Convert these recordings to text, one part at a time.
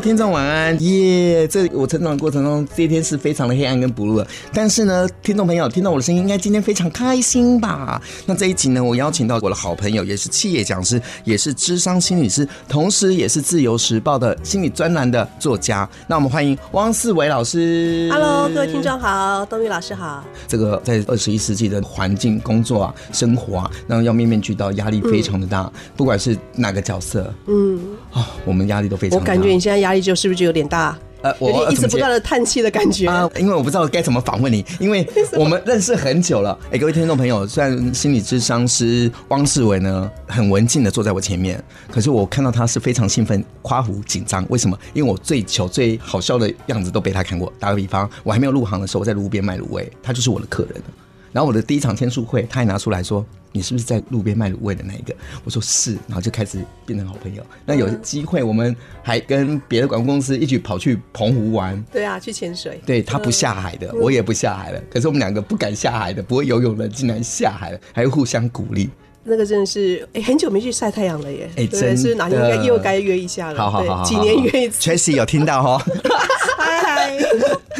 听众晚安耶这我成长的过程中，这一天是非常的黑暗跟 blue 的。但是呢，听众朋友听到我的声音，应该今天非常开心吧？那这一集呢，我邀请到我的好朋友，也是企业讲师，也是智商心理师，同时也是自由时报的心理专栏的作家。那我们欢迎汪泗纬老师。Hello，各位听众好，冬雨老师好。这个在二十一世纪的环境、工作啊、生活啊，然后要面面俱到，压力非常的大。不管是哪个角色，嗯，啊、哦，我们压力都非常大。我感觉你现在压力就是不是就有点大？呃，我一直不断的叹气的感觉啊，因为我不知道该怎么访问你，因为 我们认识很久了。哎、欸，各位听众朋友，虽然心理智商师汪世伟呢很文静的坐在我前面，可是我看到他是非常兴奋、夸胡、紧张。为什么？因为我最糗、最好笑的样子都被他看过。打个比方，我还没有入行的时候，我在路边卖卤味，他就是我的客人。然后我的第一场签书会，他还拿出来说。你是不是在路边卖卤味的那一个？我说是，然后就开始变成好朋友。那有机会，我们还跟别的广告公司一起跑去澎湖玩。对啊，去潜水。对，他不下海的，我也不下海了。可是我们两个不敢下海的，不会游泳的，竟然下海了，还互相鼓励。那个真的是，哎，很久没去晒太阳了耶。哎，真的是哪天应该又该约一下了。好好好，几年约一次。Tracy 有听到 哈？嗨嗨。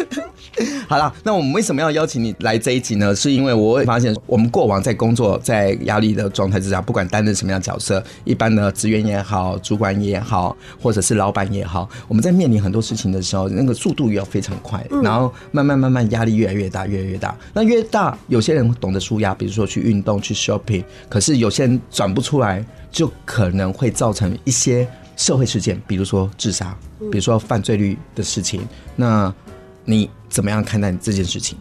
好了，那我们为什么要邀请你来这一集呢？是因为我会发现，我们过往在工作在压力的状态之下，不管担任什么样的角色，一般的职员也好，主管也好，或者是老板也好，我们在面临很多事情的时候，那个速度也要非常快，然后慢慢慢慢压力越来越大，越来越大。那越大，有些人懂得舒压，比如说去运动、去 shopping，可是有些人转不出来，就可能会造成一些社会事件，比如说自杀，比如说犯罪率的事情。那你怎么样看待这件事情？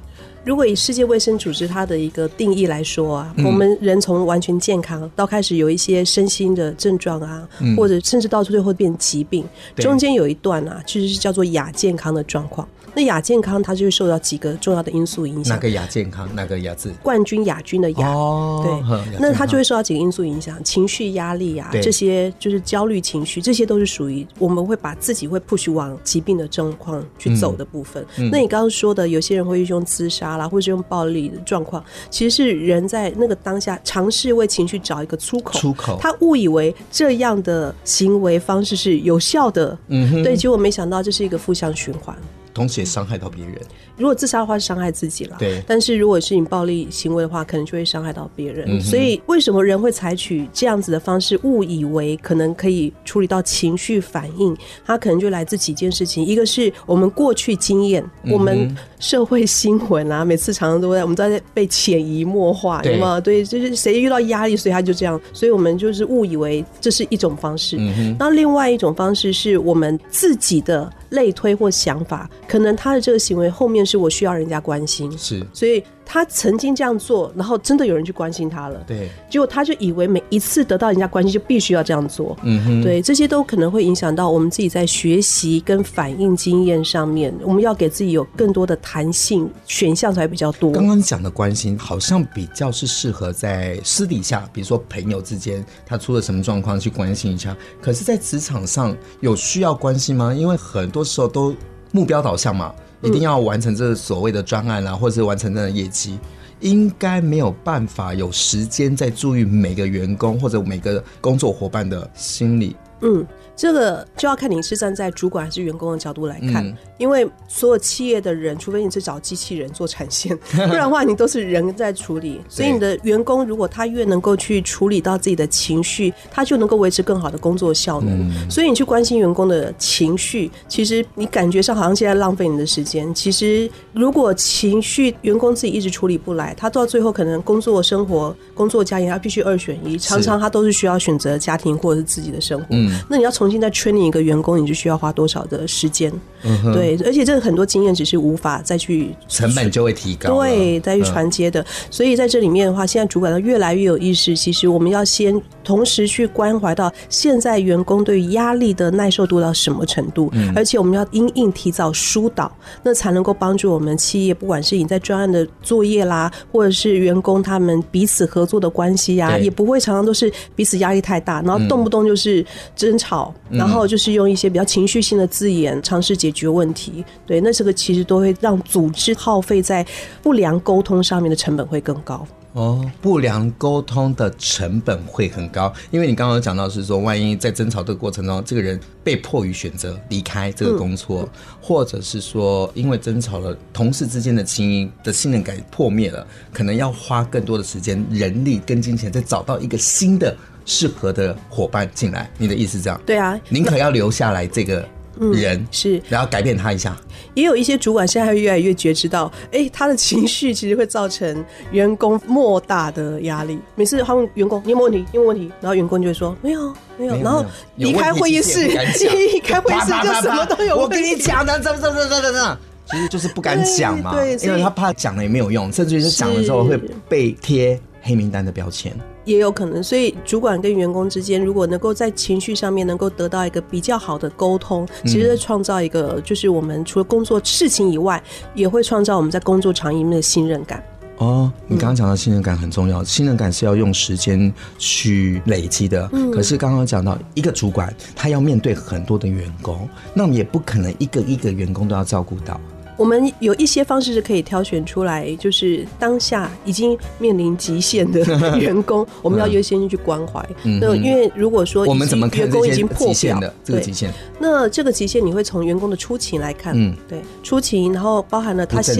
如果以世界卫生组织它的一个定义来说啊，嗯、我们人从完全健康到开始有一些身心的症状啊，嗯、或者甚至到最后变疾病，中间有一段啊，其实是叫做亚健康的状况。那亚健康它就会受到几个重要的因素影响。哪个亚健康？哪个亚字？冠军、亚军的亚。哦，对。那它就会受到几个因素影响，情绪压力啊，这些就是焦虑情绪，这些都是属于我们会把自己会 push 往疾病的状况去走的部分。嗯、那你刚刚说的，有些人会用自杀啦，或者是用暴力的状况，其实是人在那个当下尝试为情绪找一个出口。出口。他误以为这样的行为方式是有效的。嗯。对，结果没想到这是一个负向循环。同时也伤害到别人。如果自杀的话，是伤害自己了。对。但是如果是你暴力行为的话，可能就会伤害到别人。嗯、所以，为什么人会采取这样子的方式，误以为可能可以处理到情绪反应？它可能就来自几件事情。一个是我们过去经验，嗯、我们社会新闻啊，每次常常都在我们都在被潜移默化，对吗？对，就是谁遇到压力，所以他就这样。所以我们就是误以为这是一种方式。嗯。那另外一种方式是我们自己的。类推或想法，可能他的这个行为后面是我需要人家关心，是，所以。他曾经这样做，然后真的有人去关心他了。对，结果他就以为每一次得到人家关心就必须要这样做。嗯哼，对，这些都可能会影响到我们自己在学习跟反应经验上面。我们要给自己有更多的弹性，选项才比较多。刚刚讲的关心好像比较是适合在私底下，比如说朋友之间，他出了什么状况去关心一下。可是，在职场上有需要关心吗？因为很多时候都目标导向嘛。一定要完成这所谓的专案啊，或者是完成这个业绩，应该没有办法有时间在注意每个员工或者每个工作伙伴的心理。嗯。这个就要看你是站在主管还是员工的角度来看，嗯、因为所有企业的人，除非你是找机器人做产线，不然的话你都是人在处理。所以你的员工如果他越能够去处理到自己的情绪，他就能够维持更好的工作效能。嗯、所以你去关心员工的情绪，其实你感觉上好像现在浪费你的时间。其实如果情绪员工自己一直处理不来，他到最后可能工作生活、工作家庭他必须二选一，常常他都是需要选择家庭或者是自己的生活。嗯、那你要从重新再 training 一个员工，你就需要花多少的时间？嗯，对，而且这个很多经验只是无法再去成本就会提高，对，再去传接的。嗯、所以在这里面的话，现在主管都越来越有意识。其实我们要先同时去关怀到现在员工对于压力的耐受度到什么程度，嗯、而且我们要因应提早疏导，那才能够帮助我们企业，不管是你在专案的作业啦，或者是员工他们彼此合作的关系呀、啊，也不会常常都是彼此压力太大，然后动不动就是争吵，嗯、然后就是用一些比较情绪性的字眼尝试解决问题。对，那这个其实都会让组织耗费在不良沟通上面的成本会更高。哦，不良沟通的成本会很高，因为你刚刚讲到是说，万一在争吵的过程中，这个人被迫于选择离开这个工作，嗯、或者是说因为争吵了，同事之间的情谊的信任感破灭了，可能要花更多的时间、人力跟金钱，再找到一个新的适合的伙伴进来。你的意思是这样？对啊，宁可要留下来这个。人、嗯、是，然后改变他一下。也有一些主管现在会越来越觉知到，哎、欸，他的情绪其实会造成员工莫大的压力。每次他问员工你有没有问题，你有没有问题，然后员工就会说没有，没有，然后离开会议室，离开会议室就什么都有问题。我跟你讲的，怎么怎么怎么怎么，其实就是不敢讲嘛，对，对，因为他怕讲了也没有用，甚至于是讲了之后会被贴黑名单的标签。也有可能，所以主管跟员工之间，如果能够在情绪上面能够得到一个比较好的沟通，其实创造一个就是我们除了工作事情以外，也会创造我们在工作场域里面的信任感。哦，你刚刚讲到信任感很重要，信任感是要用时间去累积的。嗯，可是刚刚讲到一个主管，他要面对很多的员工，那我们也不可能一个一个员工都要照顾到。我们有一些方式是可以挑选出来，就是当下已经面临极限的员工，我们要优先去关怀。嗯，那因为如果说我们怎么看员工已经破表的这个极限？那这个极限你会从员工的出勤来看，嗯，对，出勤，然后包含了他现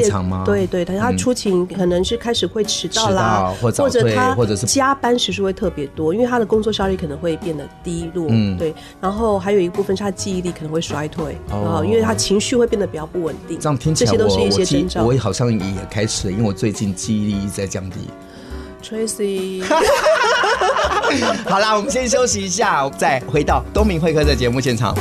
对对，他他出勤可能是开始会迟到啦，或者他或者是加班时数会特别多，因为他的工作效率可能会变得低落，嗯，对，然后还有一部分是他记忆力可能会衰退，哦，因为他情绪会变得比较不稳定。都是一些征兆。我我好像也开始了，因为我最近记忆力一直在降低。Tracy，好啦，我们先休息一下，再回到东明会客的节目现场。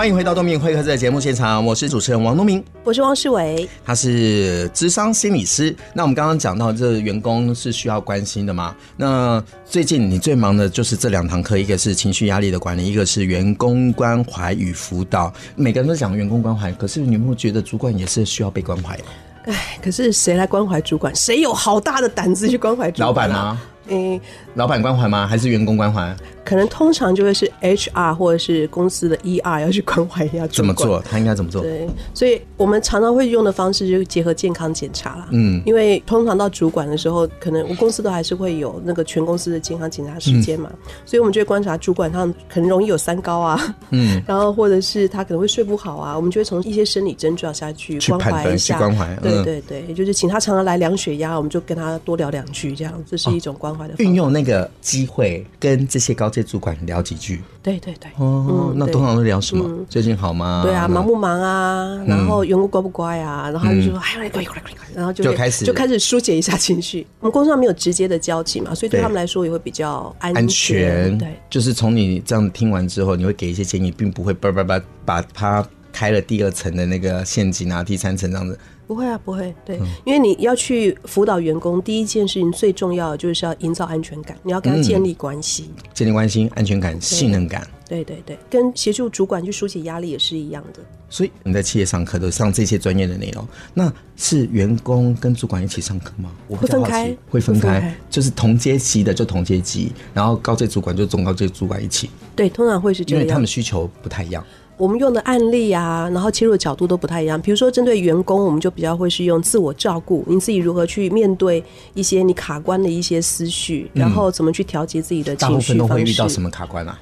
欢迎回到东明会客室的节目现场，我是主持人王东明，我是汪世伟，他是智商心理师。那我们刚刚讲到，这员工是需要关心的嘛？那最近你最忙的就是这两堂课，一个是情绪压力的管理，一个是员工关怀与辅导。每个人都讲员工关怀，可是你有没有觉得主管也是需要被关怀的？哎，可是谁来关怀主管？谁有好大的胆子去关怀主管？老板啊？嗯，老板关怀吗？还是员工关怀？可能通常就会是 HR 或者是公司的 ER 要去关怀一下。怎么做？他应该怎么做？对，所以我们常常会用的方式就是结合健康检查啦。嗯，因为通常到主管的时候，可能我公司都还是会有那个全公司的健康检查时间嘛，嗯、所以我们就会观察主管他可能容易有三高啊，嗯，然后或者是他可能会睡不好啊，我们就会从一些生理症状下去关怀一下，关怀，对对对，就是请他常常来量血压，我们就跟他多聊两句，这样这是一种关怀的。运、哦、用那个机会跟这些高阶主管聊几句，对对对，哦，嗯、那通常都聊什么？嗯、最近好吗？对啊，忙不忙啊？嗯、然后员工乖不乖啊？然后他就说，哎、嗯，快快快快快，然后就，就开始就开始疏解一下情绪。我们工作上没有直接的交集嘛，所以对他们来说也会比较安全。安全对，就是从你这样听完之后，你会给一些建议，并不会叭叭叭把他开了第二层的那个陷阱啊，第三层这样子。不会啊，不会。对，嗯、因为你要去辅导员工，第一件事情最重要的就是要营造安全感，你要跟他建立关系，嗯、建立关系、安全感、信任感。对对对，跟协助主管去疏解压力也是一样的。所以你在企业上课都上这些专业的内容，那是员工跟主管一起上课吗？我会分开，会分开，分开就是同阶级的就同阶级，然后高阶主管就中高阶主管一起。对，通常会是这样，因为他们需求不太一样。我们用的案例啊，然后切入的角度都不太一样。比如说针对员工，我们就比较会是用自我照顾，你自己如何去面对一些你卡关的一些思绪，然后怎么去调节自己的情绪。大部分都会遇到什么卡关啊？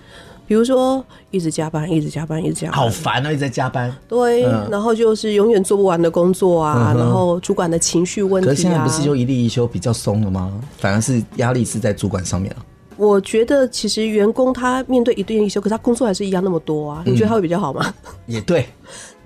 比如说一直加班，一直加班，一直加班，好烦啊！一直在加班，对，嗯、然后就是永远做不完的工作啊，嗯、然后主管的情绪问题啊。可是现在不是就一例一休比较松了吗？反而是压力是在主管上面啊。我觉得其实员工他面对一对一休，可是他工作还是一样那么多啊。你觉得他会比较好吗？也对。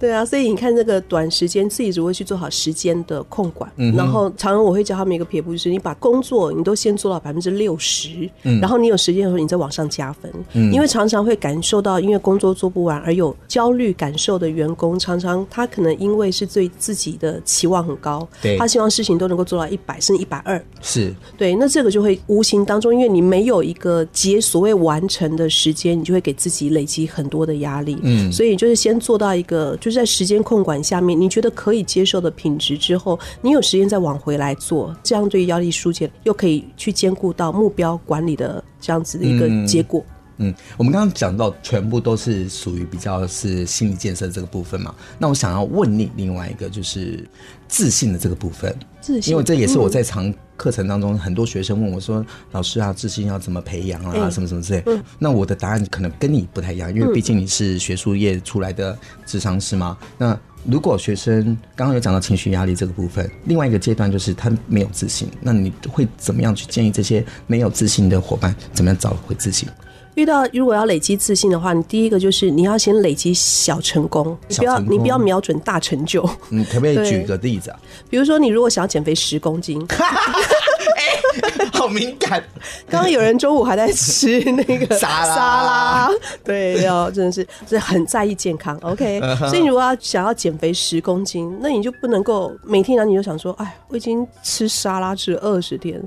对啊，所以你看这个短时间自己如何去做好时间的控管，嗯、然后常常我会教他们一个撇步，就是你把工作你都先做到百分之六十，嗯。然后你有时间的时候你再往上加分，嗯、因为常常会感受到因为工作做不完而有焦虑感受的员工，常常他可能因为是对自己的期望很高，对，他希望事情都能够做到一百甚至一百二，是。对，那这个就会无形当中，因为你没有一个结所谓完成的时间，你就会给自己累积很多的压力，嗯，所以就是先做到一个就是。在时间控管下面，你觉得可以接受的品质之后，你有时间再往回来做，这样对于压力疏解又可以去兼顾到目标管理的这样子的一个结果。嗯，嗯，我们刚刚讲到全部都是属于比较是心理建设这个部分嘛。那我想要问你另外一个就是自信的这个部分，自信，因为这也是我在常。课程当中，很多学生问我说：“老师啊，自信要怎么培养啊？什么什么之类。嗯”那我的答案可能跟你不太一样，因为毕竟你是学术业出来的智商师嘛。那如果学生刚刚有讲到情绪压力这个部分，另外一个阶段就是他没有自信，那你会怎么样去建议这些没有自信的伙伴怎么样找回自信？遇到如果要累积自信的话，你第一个就是你要先累积小成功，你不要你不要瞄准大成就。你，可不可以举个例子啊？比如说，你如果想要减肥十公斤。好敏感！刚刚有人中午还在吃那个 沙拉，沙拉对，要真的是是很在意健康。OK，所以你如果要想要减肥十公斤，那你就不能够每天呢你就想说，哎，我已经吃沙拉吃了二十天，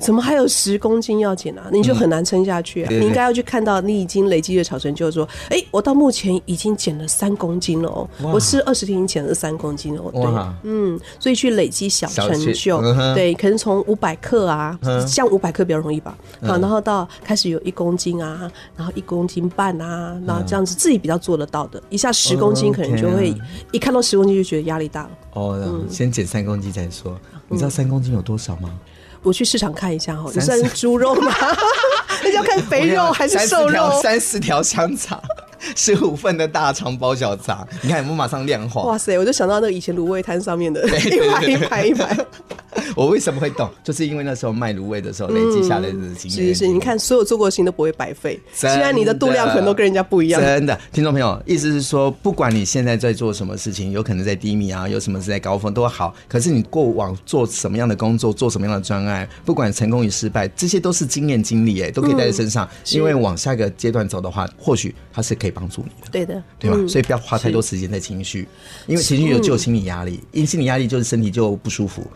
怎么还有十公斤要减啊？你就很难撑下去啊！你应该要去看到你已经累积的小成就，说，哎，我到目前已经减了三公斤了哦，我吃二十天已经减了三公斤哦。对，嗯，所以去累积小成就，对，可能从五百克啊。像五百克比较容易吧，好，然后到开始有一公斤啊，然后一公斤半啊，然后这样子自己比较做得到的，一下十公斤可能就会一看到十公斤就觉得压力大了。哦，先减三公斤再说。你知道三公斤有多少吗？我去市场看一下哈，你算是猪肉吗？那要看肥肉还是瘦肉？三四条香肠，十五份的大肠包小肠，你看有没有马上量化？哇塞，我就想到那个以前卤味摊上面的 一排一排一排。我为什么会懂？就是因为那时候卖卤味的时候累积下来的经验。是是，你看所有做过的事情都不会白费。虽然你的度量可能都跟人家不一样。真的，听众朋友，意思是说，不管你现在在做什么事情，有可能在低迷啊，有什么是在高峰都好。可是你过往做什么样的工作，做什么样的专案，不管成功与失败，这些都是经验经历，哎，都可以带在身上。因为往下一个阶段走的话，或许它是可以帮助你的。对的，对吧？所以不要花太多时间在情绪，因为情绪有就有心理压力，因为心理压力就是身体就不舒服。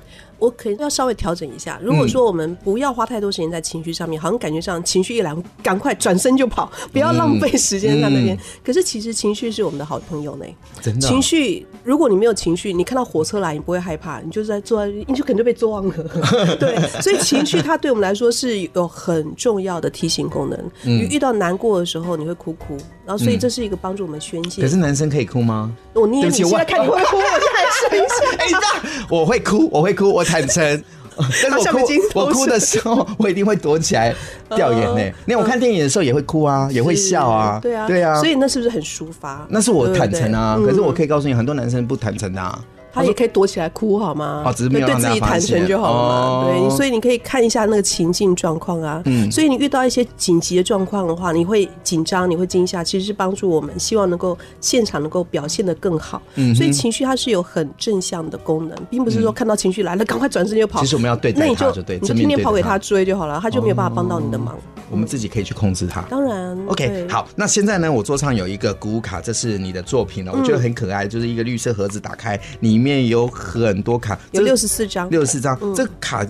我可能要稍微调整一下。如果说我们不要花太多时间在情绪上面，好像感觉上情绪一来，赶快转身就跑，不要浪费时间在那边。可是其实情绪是我们的好朋友呢。真的，情绪，如果你没有情绪，你看到火车来，你不会害怕，你就在坐在，你就可能就被撞了。对，所以情绪它对我们来说是有很重要的提醒功能。你遇到难过的时候，你会哭哭，然后所以这是一个帮助我们宣泄。可是男生可以哭吗？我捏你，现在看你会哭，我就很生气。哎，那我会哭，我会哭，我。坦诚，但是我哭，我哭的时候，我一定会躲起来掉眼泪。那我看电影的时候也会哭啊，也会笑啊，对啊，对啊。所以那是不是很抒发？那是我坦诚啊。可是我可以告诉你，很多男生不坦诚的啊。他也可以躲起来哭，好吗？哦，只是没有对自己坦诚就好了嘛。对，所以你可以看一下那个情境状况啊。嗯。所以你遇到一些紧急的状况的话，你会紧张，你会惊吓，其实是帮助我们，希望能够现场能够表现的更好。嗯。所以情绪它是有很正向的功能，并不是说看到情绪来了赶快转身就跑。其实我们要对待他就对，你就天天跑给他追就好了，他就没有办法帮到你的忙。我们自己可以去控制它。当然。OK，好，那现在呢，我桌上有一个鼓舞卡，这是你的作品了，我觉得很可爱，就是一个绿色盒子，打开里面有很。多卡，有六十四张，六十四张。这卡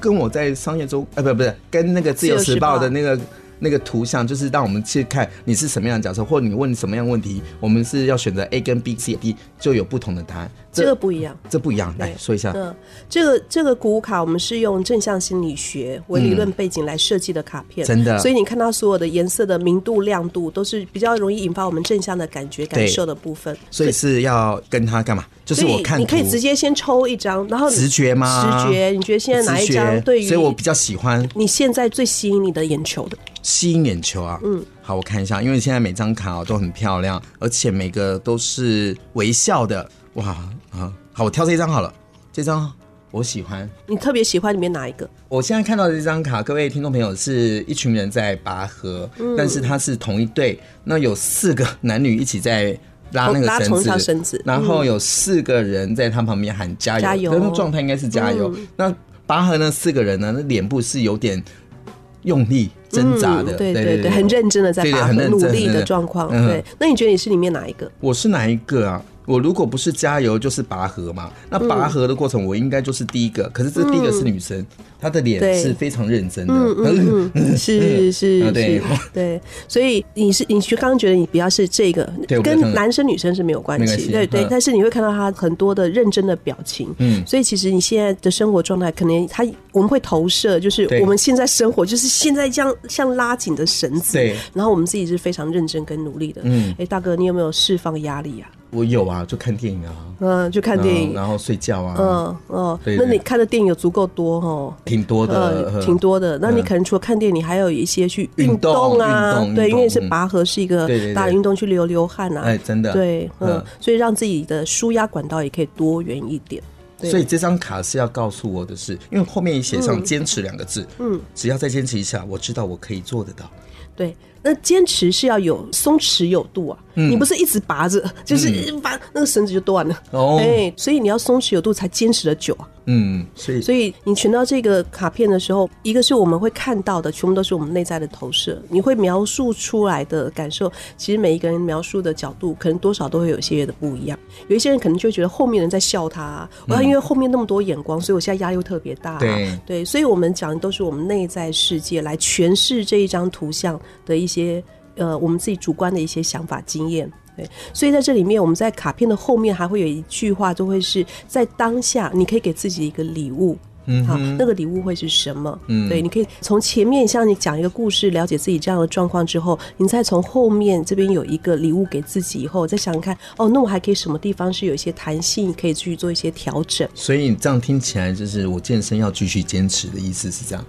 跟我在商业周，呃，不，不是，跟那个自由时报的那个那个图像，就是让我们去看你是什么样的角色，或者你问什么样的问题，我们是要选择 A 跟 B、C、D，就有不同的答案。这个不一样，这不一样，来说一下。嗯，这个这个古卡我们是用正向心理学为理论背景来设计的卡片，真的。所以你看它所有的颜色的明度、亮度都是比较容易引发我们正向的感觉、感受的部分。所以是要跟他干嘛？就是我看，你可以直接先抽一张，然后直觉吗？直觉，你觉得现在哪一张对于？所以我比较喜欢你现在最吸引你的眼球的，吸引眼球啊。嗯，好，我看一下，因为现在每张卡都很漂亮，而且每个都是微笑的，哇啊！好，我挑这一张好了，这张我喜欢。你特别喜欢里面哪一个？我现在看到的这张卡，各位听众朋友，是一群人在拔河，嗯、但是他是同一队，那有四个男女一起在。拉那个绳子，然后有四个人在他旁边喊加油，加油，那状态应该是加油。嗯、那拔河那？四个人呢？那脸部是有点用力挣扎的，嗯、对对对，很认真的在拔河，努力的状况。对，那你觉得你是里面哪一个？我是哪一个啊？我如果不是加油，就是拔河嘛。那拔河的过程，我应该就是第一个。可是这第一个是女生，她的脸是非常认真的。嗯 嗯，是是，对对。所以你是你刚刚觉得你比较是这个，跟男生女生是没有关系。对对，但是你会看到他很多的认真的表情。嗯，所以其实你现在的生活状态，可能他我们会投射，就是我们现在生活就是现在这样像拉紧的绳子。对。然后我们自己是非常认真跟努力的。嗯。哎，大哥，你有没有释放压力啊？我有啊，就看电影啊，嗯，就看电影，然后睡觉啊，嗯嗯，那你看的电影有足够多哦？挺多的，挺多的。那你可能除了看电影，你还有一些去运动啊，对，因为是拔河是一个大的运动，去流流汗啊，哎，真的，对，嗯，所以让自己的舒压管道也可以多元一点。所以这张卡是要告诉我的是，因为后面写上“坚持”两个字，嗯，只要再坚持一下，我知道我可以做得到。对。那坚持是要有松弛有度啊，嗯、你不是一直拔着，就是拔那个绳子就断了哦。哎，所以你要松弛有度才坚持的久啊。嗯，所以所以你选到这个卡片的时候，一个是我们会看到的，全部都是我们内在的投射。你会描述出来的感受，其实每一个人描述的角度，可能多少都会有些的不一样。有一些人可能就会觉得后面人在笑他，啊，我要因为后面那么多眼光，所以我现在压力又特别大，啊。对对，所以我们讲的都是我们内在世界来诠释这一张图像的一些。些呃，我们自己主观的一些想法、经验，对，所以在这里面，我们在卡片的后面还会有一句话，就会是在当下，你可以给自己一个礼物，嗯，好，那个礼物会是什么？嗯，对，你可以从前面向你讲一个故事，了解自己这样的状况之后，你再从后面这边有一个礼物给自己，以后再想想看，哦，那我还可以什么地方是有一些弹性，可以去做一些调整。所以你这样听起来，就是我健身要继续坚持的意思是这样。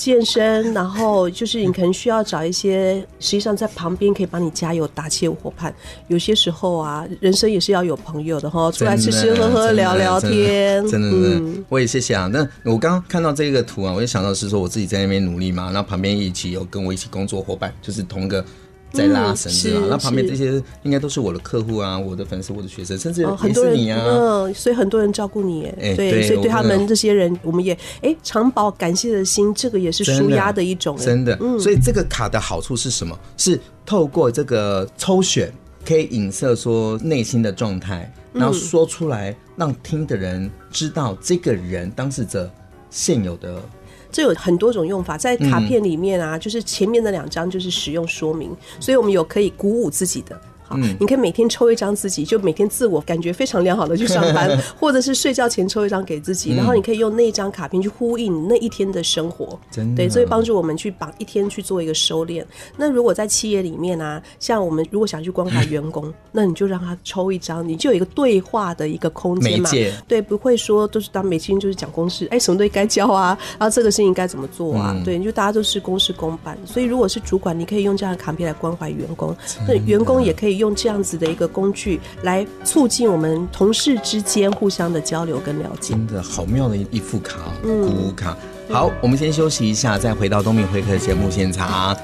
健身，然后就是你可能需要找一些，实际上在旁边可以帮你加油打气的伙伴。有些时候啊，人生也是要有朋友的哈，出来吃吃喝喝聊聊天。真的，真的，嗯、我也谢谢啊。那我刚刚看到这个图啊，我就想到是说我自己在那边努力嘛，然后旁边一起有跟我一起工作伙伴，就是同一个。在拉绳子啊，那旁边这些应该都是我的客户啊，我的粉丝，我的学生，甚至很多人啊，嗯，所以很多人照顾你，哎，对，所以对他们这些人，我们也哎常保感谢的心，这个也是舒压的一种，真的。所以这个卡的好处是什么？是透过这个抽选，可以影射说内心的状态，然后说出来，让听的人知道这个人当事者现有的。这有很多种用法，在卡片里面啊，嗯、就是前面的两张就是使用说明，所以我们有可以鼓舞自己的。嗯，你可以每天抽一张自己，就每天自我感觉非常良好的去上班，或者是睡觉前抽一张给自己，然后你可以用那一张卡片去呼应你那一天的生活，真的对，所以帮助我们去把一天去做一个收敛。那如果在企业里面啊，像我们如果想去关怀员工，那你就让他抽一张，你就有一个对话的一个空间嘛，对，不会说都是当每天就是讲公事，哎，什么都该交啊，然后这个事情该怎么做啊？对，你就大家都是公事公办，所以如果是主管，你可以用这样的卡片来关怀员工，那员工也可以。用这样子的一个工具来促进我们同事之间互相的交流跟了解，真的好妙的一一副卡，鼓舞卡。好，我们先休息一下，再回到东明会客节目现场。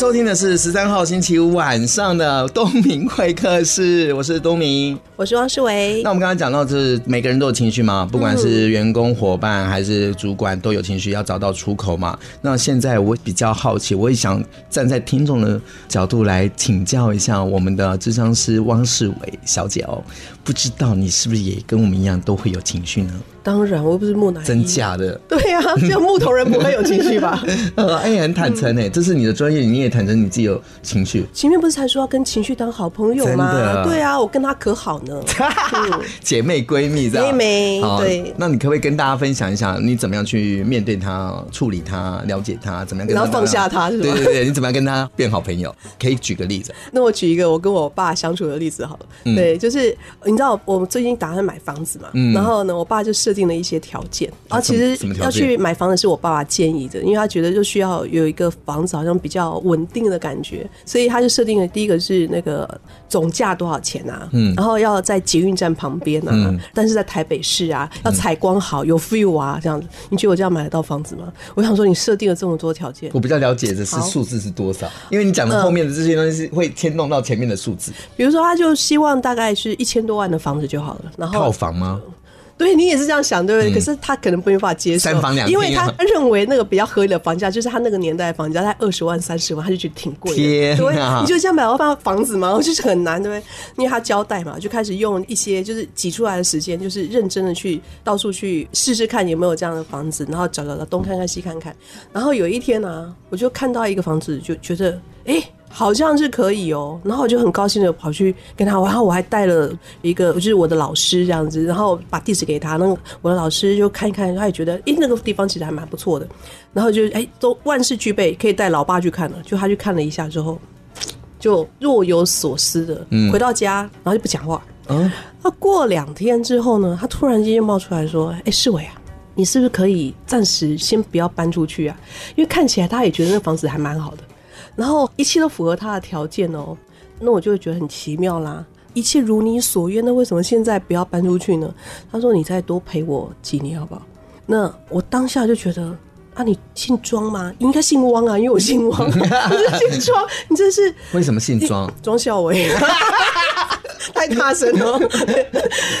收听的是十三号星期五晚上的东明会客室，我是东明，我是汪世维。那我们刚刚讲到，就是每个人都有情绪嘛，不管是员工、伙伴还是主管，都有情绪，要找到出口嘛。那现在我比较好奇，我也想站在听众的角度来请教一下我们的智商师汪世维小姐哦，不知道你是不是也跟我们一样都会有情绪呢？当然，我又不是木乃伊，真假的？对呀、啊，像木头人不会有情绪吧？呃，哎，很坦诚哎，这是你的专业，你也坦诚你自己有情绪。前面不是才说要跟情绪当好朋友吗？对啊，我跟他可好呢，嗯、姐妹闺蜜这样。妹妹，对。那你可不可以跟大家分享一下，你怎么样去面对他、处理他、了解他，怎么样？然后放下他是吧？对对对，你怎么样跟他变好朋友？可以举个例子。那我举一个我跟我爸相处的例子好了。嗯、对，就是你知道我们最近打算买房子嘛，嗯、然后呢，我爸就设定了一些条件。然后其实要去买房子是我爸爸建议的，因为他觉得就需要有一个房子好像比较稳定的感觉，所以他就设定了第一个是那个总价多少钱啊，嗯，然后要在捷运站旁边啊，嗯、但是在台北市啊，要采光好，有 view 啊，这样子，你觉得我这样买得到房子吗？我想说你设定了这么多条件，我比较了解的是数字是多少，因为你讲的后面的这些东西是会牵动到前面的数字，比如说他就希望大概是一千多万的房子就好了，然后套房吗？对，你也是这样想，对不对？嗯、可是他可能没办法接受，三房两啊、因为他认为那个比较合理的房价，就是他那个年代的房价在二十万、三十万，他就觉得挺贵的。天啊、对，你就这样买到房房子吗？就是很难，对不对？因为他交代嘛，就开始用一些就是挤出来的时间，就是认真的去到处去试试看有没有这样的房子，然后找找找东看看西看看。然后有一天呢、啊，我就看到一个房子，就觉得哎。好像是可以哦，然后我就很高兴的跑去跟他，然后我还带了一个就是我的老师这样子，然后把地址给他，那个我的老师就看一看，他也觉得诶那个地方其实还蛮不错的，然后就诶都万事俱备，可以带老爸去看了，就他去看了一下之后，就若有所思的回到家，然后就不讲话。嗯，那过两天之后呢，他突然间就冒出来说：“哎，世伟啊，你是不是可以暂时先不要搬出去啊？因为看起来他也觉得那房子还蛮好的。”然后一切都符合他的条件哦，那我就会觉得很奇妙啦。一切如你所愿，那为什么现在不要搬出去呢？他说：“你再多陪我几年好不好？”那我当下就觉得啊，你姓庄吗？应该姓汪啊，因为我姓汪，不是姓庄。你这是为什么姓庄？庄孝伟。太大声了，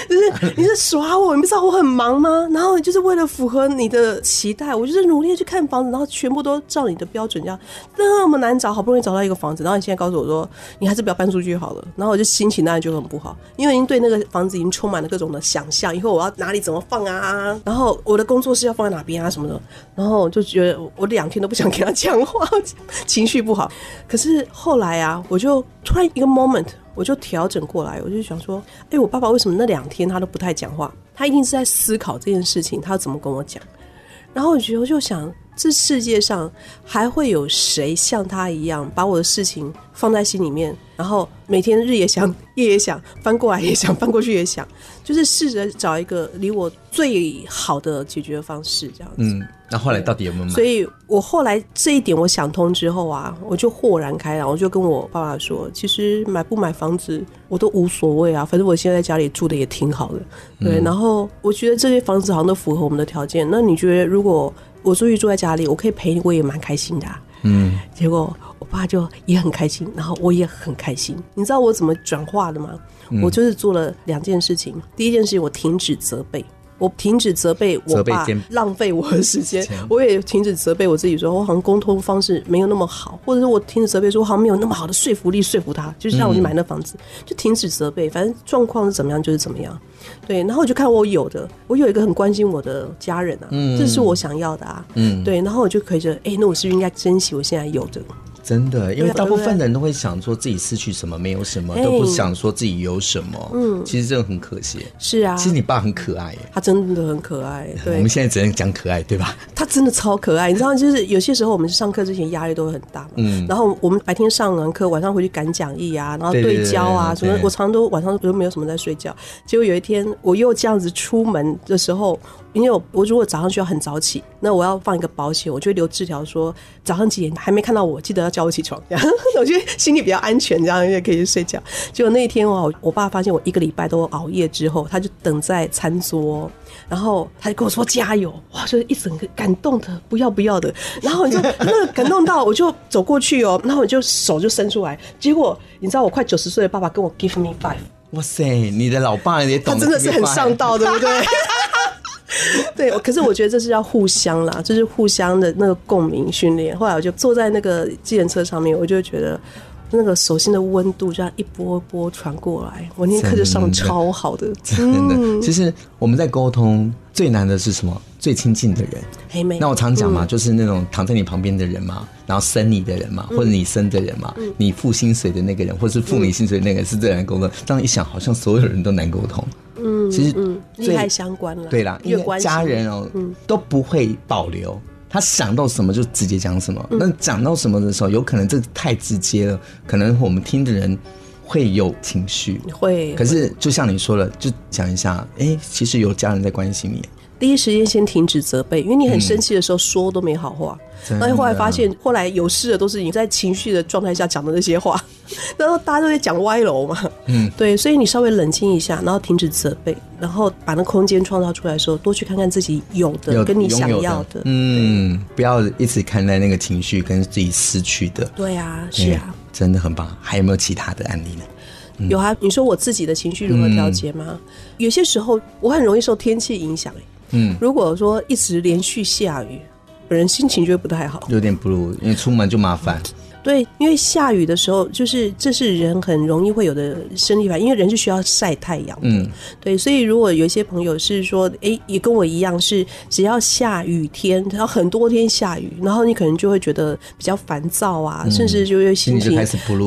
就是你是耍我，你不知道我很忙吗？然后就是为了符合你的期待，我就是努力去看房子，然后全部都照你的标准这样，那么难找，好不容易找到一个房子，然后你现在告诉我说，你还是不要搬出去好了。然后我就心情当然就很不好，因为已经对那个房子已经充满了各种的想象，以后我要哪里怎么放啊，然后我的工作室要放在哪边啊什么的，然后就觉得我两天都不想跟他讲话，情绪不好。可是后来啊，我就突然一个 moment。我就调整过来，我就想说，哎、我爸爸为什么那两天他都不太讲话？他一定是在思考这件事情，他要怎么跟我讲？然后我觉得我就想，这世界上还会有谁像他一样，把我的事情放在心里面，然后每天日也想，夜也想，翻过来也想，翻过去也想，就是试着找一个离我最好的解决方式，这样子。嗯。那后来到底有没有买？所以我后来这一点我想通之后啊，我就豁然开朗，我就跟我爸爸说，其实买不买房子我都无所谓啊，反正我现在家里住的也挺好的，对。嗯、然后我觉得这些房子好像都符合我们的条件。那你觉得如果我出去住在家里，我可以陪你，我也蛮开心的、啊。嗯。结果我爸就也很开心，然后我也很开心。你知道我怎么转化的吗？嗯、我就是做了两件事情。第一件事情，我停止责备。我停止责备我爸浪费我的时间，我也停止责备我自己，说我好像沟通方式没有那么好，或者是我停止责备说我好像没有那么好的说服力说服他，就是让我去买那房子，就停止责备，反正状况是怎么样就是怎么样。对，然后我就看我有的，我有一个很关心我的家人啊，这是我想要的啊，嗯对，然后我就可以觉得，哎，那我是不是应该珍惜我现在有的？真的，因为大部分的人都会想说自己失去什么，没有什么，都不想说自己有什么。嗯，其实这个很可惜。是啊，其实你爸很可爱耶，他真的很可爱。对，我们现在只能讲可爱，对吧？他真的超可爱，你知道，就是有些时候我们上课之前压力都会很大嘛。嗯。然后我们白天上完课，晚上回去赶讲义啊，然后对焦啊什么，我常常都晚上都没有什么在睡觉。结果有一天天我又这样子出门的时候。因为我我如果早上需要很早起，那我要放一个保险，我就留字条说早上几点还没看到我，记得要叫我起床，这 样我觉得心里比较安全，这样也可以睡觉。结果那一天哦，我爸发现我一个礼拜都熬夜之后，他就等在餐桌，然后他就跟我说加油，哇，就是一整个感动的不要不要的，然后你就那个感动到我就走过去哦，然后我就手就伸出来，结果你知道我快九十岁的爸爸跟我 give me five。哇塞，你的老爸也懂，他真的是很上道，对不对？对，可是我觉得这是要互相啦，就是互相的那个共鸣训练。后来我就坐在那个计程车上面，我就觉得那个手心的温度这样一波一波传过来，我那天课就上超好的，真的。真的嗯、其实我们在沟通最难的是什么？最亲近的人。那我常讲嘛、嗯，就是那种躺在你旁边的人嘛，然后生你的人嘛，或者你生的人嘛，嗯、你付薪水的那个人，或者是付你薪水的那个人，是最难沟通。这样一想，好像所有人都难沟通。嗯，其实利害相关了。对啦，因为家人哦、喔，都不会保留，他想到什么就直接讲什么。那、嗯、讲到什么的时候，有可能这太直接了，可能我们听的人会有情绪。会。可是就像你说了，就讲一下，哎、欸，其实有家人在关心你。第一时间先停止责备，因为你很生气的时候说都没好话。而、嗯、且后来发现，后来有事的都是你在情绪的状态下讲的那些话，然后大家都在讲歪楼嘛。嗯，对，所以你稍微冷静一下，然后停止责备，然后把那空间创造出来的时候，多去看看自己有的跟你想要的。的嗯，不要一直看待那个情绪跟自己失去的。对啊，是啊，真的很棒。还有没有其他的案例呢？嗯、有啊，你说我自己的情绪如何调节吗、嗯？有些时候我很容易受天气影响、欸嗯，如果说一直连续下雨，本人心情就会不太好，有点不如，因为出门就麻烦。对，因为下雨的时候，就是这是人很容易会有的生理反应，因为人是需要晒太阳的。嗯，对，所以如果有一些朋友是说，哎，也跟我一样，是只要下雨天，然后很多天下雨，然后你可能就会觉得比较烦躁啊，嗯、甚至就会心情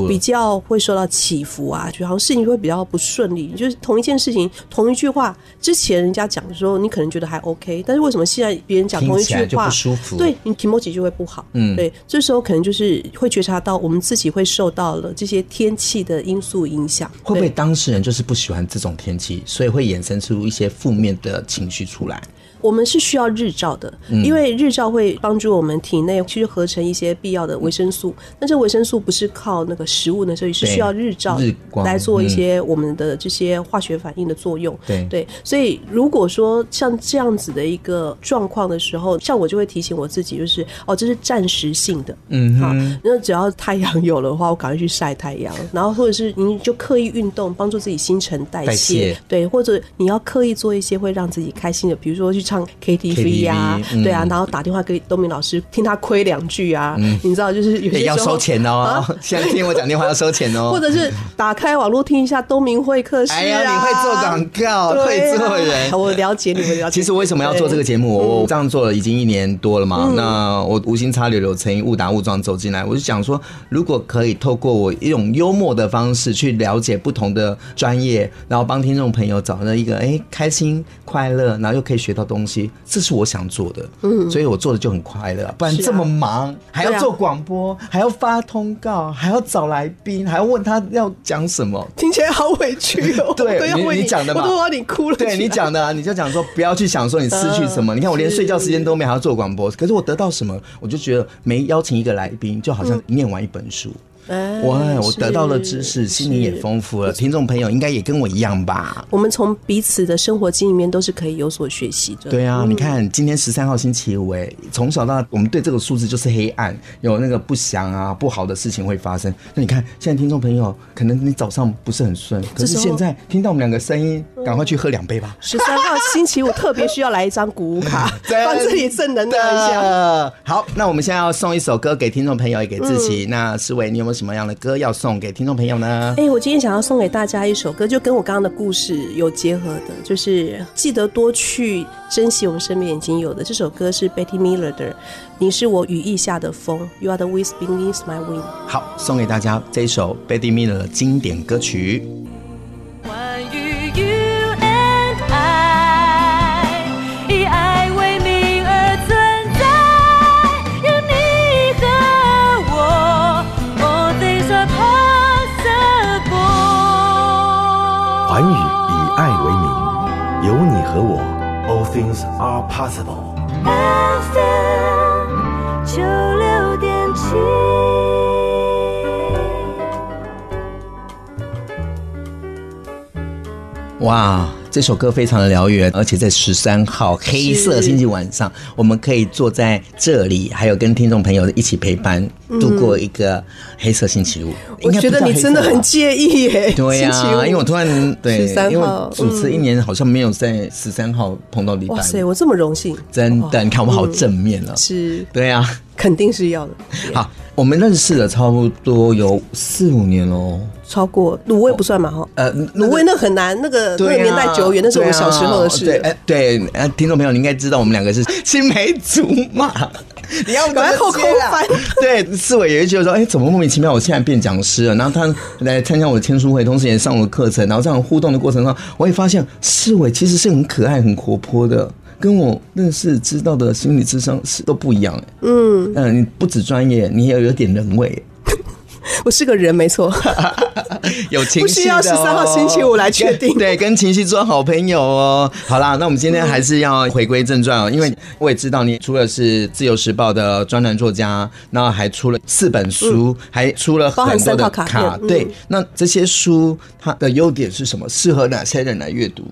比较会受到起伏啊，就好像事情会比较不顺利。就是同一件事情，同一句话，之前人家讲的时候，你可能觉得还 OK，但是为什么现在别人讲同一句话，不舒服？对，你情绪就会不好。嗯，对，这时候可能就是会觉得。察到我们自己会受到了这些天气的因素影响，会不会当事人就是不喜欢这种天气，所以会衍生出一些负面的情绪出来？我们是需要日照的，因为日照会帮助我们体内去合成一些必要的维生素。但这维生素不是靠那个食物呢，所以是需要日照来做一些我们的这些化学反应的作用。对。对，所以如果说像这样子的一个状况的时候，像我就会提醒我自己，就是哦，这是暂时性的，嗯，好，那只要太阳有了的话，我赶快去晒太阳，然后或者是你就刻意运动，帮助自己新陈代谢，代谢，对，或者你要刻意做一些会让自己开心的，比如说去唱 KTV 啊，KTV，嗯，对啊，然后打电话给东明老师，听他亏两句啊，嗯，你知道，就是有些要收钱哦，啊，现在听我讲电话要收钱哦，或者是打开网络听一下东明会客室啊，哎呀，你会做广告，会做人，我了解你们了解。其实为什么要做这个节目？我这样做了已经一年多了嘛，嗯，那我无心插柳柳成荫，误打误撞走进来，我就想说，如果可以透过我一种幽默的方式去了解不同的专业，然后帮听众朋友找到一个哎开心快乐，然后又可以学到东西。这是我想做的，嗯，所以我做的就很快乐。不然这么忙，啊、还要做广播，还要发通告，还要找来宾，还要问他要讲什么，听起来好委屈哦。对，你你讲的嘛，我都让你哭了。对你讲的、啊，你就讲说不要去想说你失去什么。呃、你看我连睡觉时间都没，还要做广播，可是我得到什么？我就觉得没邀请一个来宾，就好像念完一本书。嗯哇！我得到了知识，心灵也丰富了。听众朋友应该也跟我一样吧？我们从彼此的生活经里面都是可以有所学习的。对啊，嗯、你看今天十三号星期五，哎，从小到大我们对这个数字就是黑暗，有那个不祥啊、不好的事情会发生。那你看现在听众朋友，可能你早上不是很顺，可是现在听到我们两个声音，赶快去喝两杯吧。十三号星期五特别需要来一张鼓舞卡，帮自己正能量一下。好，那我们现在要送一首歌给听众朋友，也给自己。嗯、那思维，你有没有？什么样的歌要送给听众朋友呢？哎、欸，我今天想要送给大家一首歌，就跟我刚刚的故事有结合的，就是记得多去珍惜我们身边已经有的。这首歌是 Betty Miller 的《你是我羽翼下的风》，You are the wind beneath my wing。好，送给大家这一首 Betty Miller 的经典歌曲。和我， All things are possible. FM 九六点七。哇， 这首歌非常的疗愈，而且在十三号黑色星期晚上，我们可以坐在这里，还有跟听众朋友一起陪伴度过一个黑色星期五。嗯、我觉得你真的很介意耶。对呀、啊，因为我突然对十三号主持一年好像没有在十三号碰到礼拜。哇塞，我这么荣幸，真的，你看我们好正面了。嗯、是，对呀、啊，肯定是要的。好，我们认识了差不多有四五年喽。超过卤味不算嘛？哈，呃，卤味那很难，那个那个年代久远，那是我们小时候的事。对，哎，对，呃，听众朋友，你应该知道，我们两个是青梅竹马。你要赶快后空翻。对，四伟有一句说：“哎，怎么莫名其妙，我现在变讲师了？”然后他来参加我的签书会，同时也上我的课程。然后这样互动的过程中，我也发现四伟其实是很可爱、很活泼的，跟我认识知道的心理智商是都不一样。嗯嗯，你不止专业，你也有点人味。我是个人，没错，有情绪、哦，不需要十三号星期五来确定。对，跟情绪做好朋友哦。好啦，那我们今天还是要回归正传哦，因为我也知道你除了是自由时报的专栏作家，然后还出了四本书，嗯、还出了很多的卡。卡对，那这些书它的优点是什么？适合哪些人来阅读？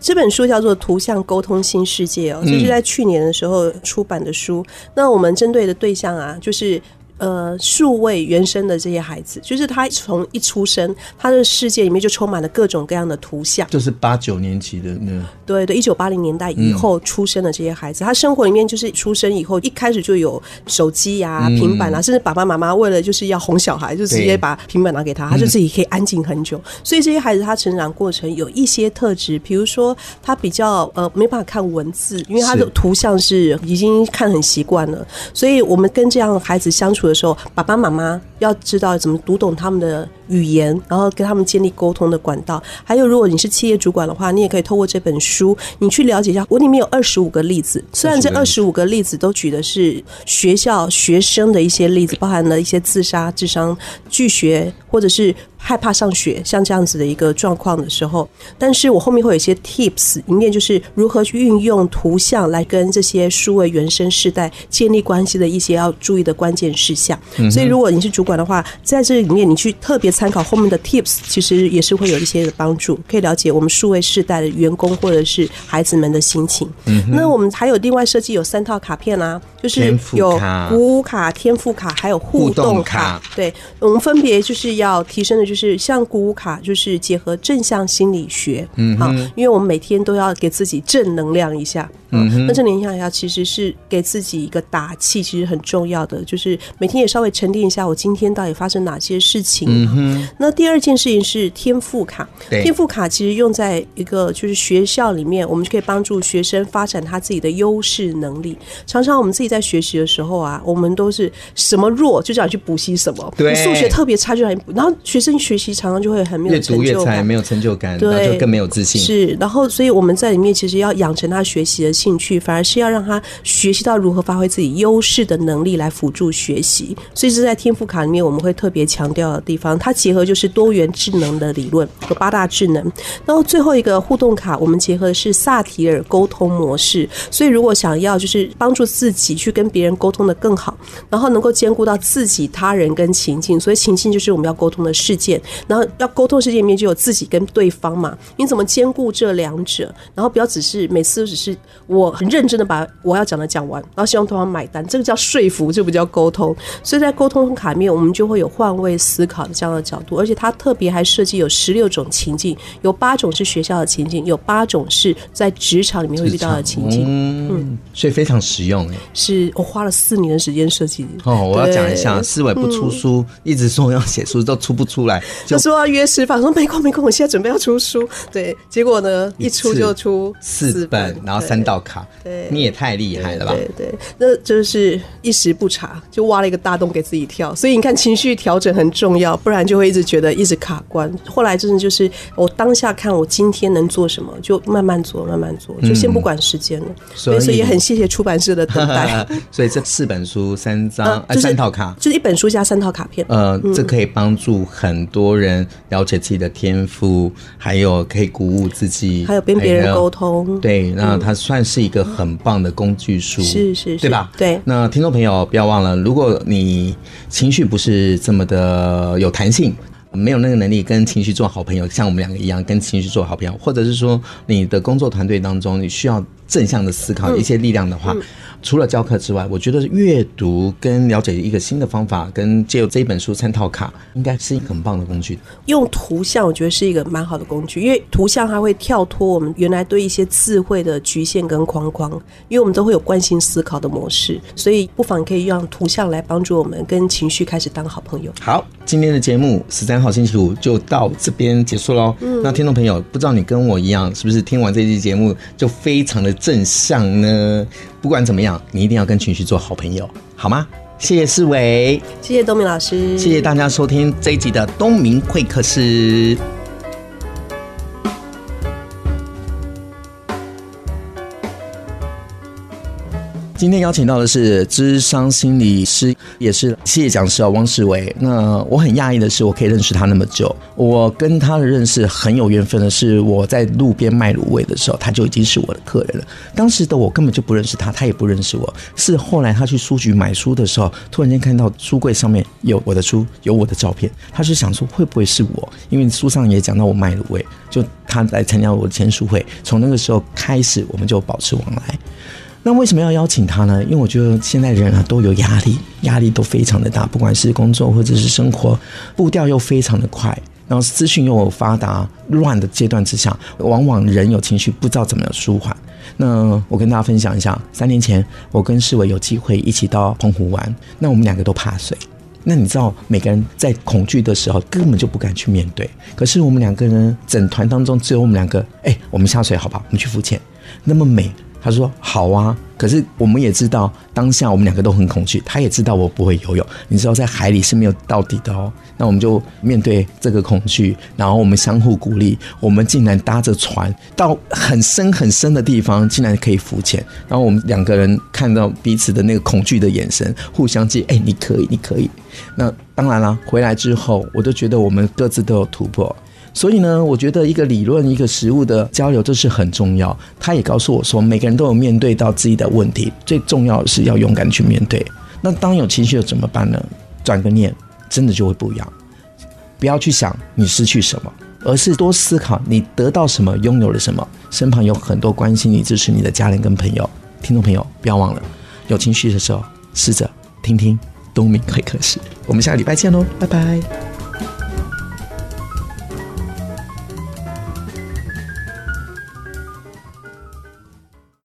这本书叫做《图像沟通新世界》哦，就是在去年的时候出版的书。嗯、那我们针对的对象啊，就是。呃，数位原生的这些孩子，就是他从一出生，他的世界里面就充满了各种各样的图像。就是八九年级的那对对，一九八零年代以后出生的这些孩子，嗯、他生活里面就是出生以后一开始就有手机呀、啊、平板啊，嗯、甚至爸爸妈妈为了就是要哄小孩，就直接把平板拿给他，他就自己可以安静很久。嗯、所以这些孩子他成长过程有一些特质，比如说他比较呃没办法看文字，因为他的图像是已经看很习惯了，所以我们跟这样的孩子相处的时候，爸爸妈妈要知道怎么读懂他们的语言，然后跟他们建立沟通的管道。还有，如果你是企业主管的话，你也可以透过这本书，你去了解一下。我里面有二十五个例子，虽然这二十五个例子都举的是学校学生的一些例子，包含了一些自杀、智商、拒学，或者是。害怕上学，像这样子的一个状况的时候，但是我后面会有一些 tips，里面就是如何去运用图像来跟这些数位原生世代建立关系的一些要注意的关键事项。嗯、所以，如果你是主管的话，在这里面你去特别参考后面的 tips，其实也是会有一些的帮助，可以了解我们数位世代的员工或者是孩子们的心情。嗯、那我们还有另外设计有三套卡片啊，就是有鼓舞卡、天赋卡，还有互动卡。对，我们分别就是要提升的。就是像鼓舞卡，就是结合正向心理学，嗯哼，好，因为我们每天都要给自己正能量一下，嗯哼，那正能量一下其实是给自己一个打气，其实很重要的，就是每天也稍微沉淀一下，我今天到底发生哪些事情。嗯哼，那第二件事情是天赋卡，对天赋卡其实用在一个就是学校里面，我们就可以帮助学生发展他自己的优势能力。常常我们自己在学习的时候啊，我们都是什么弱就叫你去补习什么，对，数学特别差就让你补，然后学生。学习常常就会很没有成就感，越读越差，没有成就感，对，就更没有自信。是，然后所以我们在里面其实要养成他学习的兴趣，反而是要让他学习到如何发挥自己优势的能力来辅助学习。所以这在天赋卡里面，我们会特别强调的地方，它结合就是多元智能的理论和八大智能。然后最后一个互动卡，我们结合的是萨提尔沟通模式。所以如果想要就是帮助自己去跟别人沟通的更好，然后能够兼顾到自己、他人跟情境，所以情境就是我们要沟通的事件。然后要沟通事件里面就有自己跟对方嘛，你怎么兼顾这两者？然后不要只是每次都只是我很认真的把我要讲的讲完，然后希望对方买单，这个叫说服，这不叫沟通。所以在沟通卡面，我们就会有换位思考的这样的角度，而且它特别还设计有十六种情境，有八种是学校的情境，有八种是在职场里面会遇到的情境。嗯，嗯，所以非常实用哎。是我花了四年的时间设计。哦，我要讲一下，思维不出书，嗯、一直说要写书都出不出来。就说要约吃饭，说没空没空，我现在准备要出书。对，结果呢，一出就出四本，然后三道卡。对，你也太厉害了吧？对对，那就是一时不察，就挖了一个大洞给自己跳。所以你看，情绪调整很重要，不然就会一直觉得一直卡关。后来真的就是我当下看我今天能做什么，就慢慢做，慢慢做，就先不管时间了。所以也很谢谢出版社的等待。所以这四本书、三张、呃就是、三套卡，就是一本书加三套卡片。呃，这可以帮助很多人了解自己的天赋，还有可以鼓舞自己，还有跟别人沟通。对，那它算是一个很棒的工具书，嗯、是是是，对吧？对。那听众朋友不要忘了，如果你情绪不是这么的有弹性。没有那个能力跟情绪做好朋友，像我们两个一样跟情绪做好朋友，或者是说你的工作团队当中你需要正向的思考一些力量的话。嗯嗯除了教课之外，我觉得阅读跟了解一个新的方法，跟借由这一本书参套卡，应该是一个很棒的工具。用图像，我觉得是一个蛮好的工具，因为图像它会跳脱我们原来对一些智慧的局限跟框框，因为我们都会有惯性思考的模式，所以不妨可以用图像来帮助我们跟情绪开始当好朋友。好，今天的节目十三号星期五就到这边结束喽。嗯，那听众朋友，不知道你跟我一样，是不是听完这期节目就非常的正向呢？不管怎么样，你一定要跟情绪做好朋友，好吗？谢谢四伟，谢谢东明老师，谢谢大家收听这一集的东明会客室。今天邀请到的是智商心理师，也是谢谢。讲师啊，汪世伟。那我很讶异的是，我可以认识他那么久。我跟他的认识很有缘分的是，我在路边卖卤味的时候，他就已经是我的客人了。当时的我根本就不认识他，他也不认识我。是后来他去书局买书的时候，突然间看到书柜上面有我的书，有我的照片，他就想说会不会是我？因为书上也讲到我卖卤味，就他来参加我的签书会。从那个时候开始，我们就保持往来。那为什么要邀请他呢？因为我觉得现在人啊都有压力，压力都非常的大，不管是工作或者是生活，步调又非常的快，然后资讯又发达乱的阶段之下，往往人有情绪不知道怎么样舒缓。那我跟大家分享一下，三年前我跟世伟有机会一起到澎湖玩，那我们两个都怕水。那你知道每个人在恐惧的时候根本就不敢去面对，可是我们两个人整团当中只有我们两个，哎，我们下水好不好？我们去浮潜，那么美。他说：“好啊，可是我们也知道当下我们两个都很恐惧，他也知道我不会游泳。你知道在海里是没有到底的哦。那我们就面对这个恐惧，然后我们相互鼓励，我们竟然搭着船到很深很深的地方，竟然可以浮潜。然后我们两个人看到彼此的那个恐惧的眼神，互相接，哎，你可以，你可以。那当然了，回来之后，我都觉得我们各自都有突破。”所以呢，我觉得一个理论、一个实物的交流，这是很重要。他也告诉我说，每个人都有面对到自己的问题，最重要的是要勇敢去面对。那当有情绪了怎么办呢？转个念，真的就会不一样。不要去想你失去什么，而是多思考你得到什么、拥有了什么。身旁有很多关心你、支持你的家人跟朋友。听众朋友，不要忘了，有情绪的时候，试着听听东明会客室。我们下个礼拜见喽，拜拜。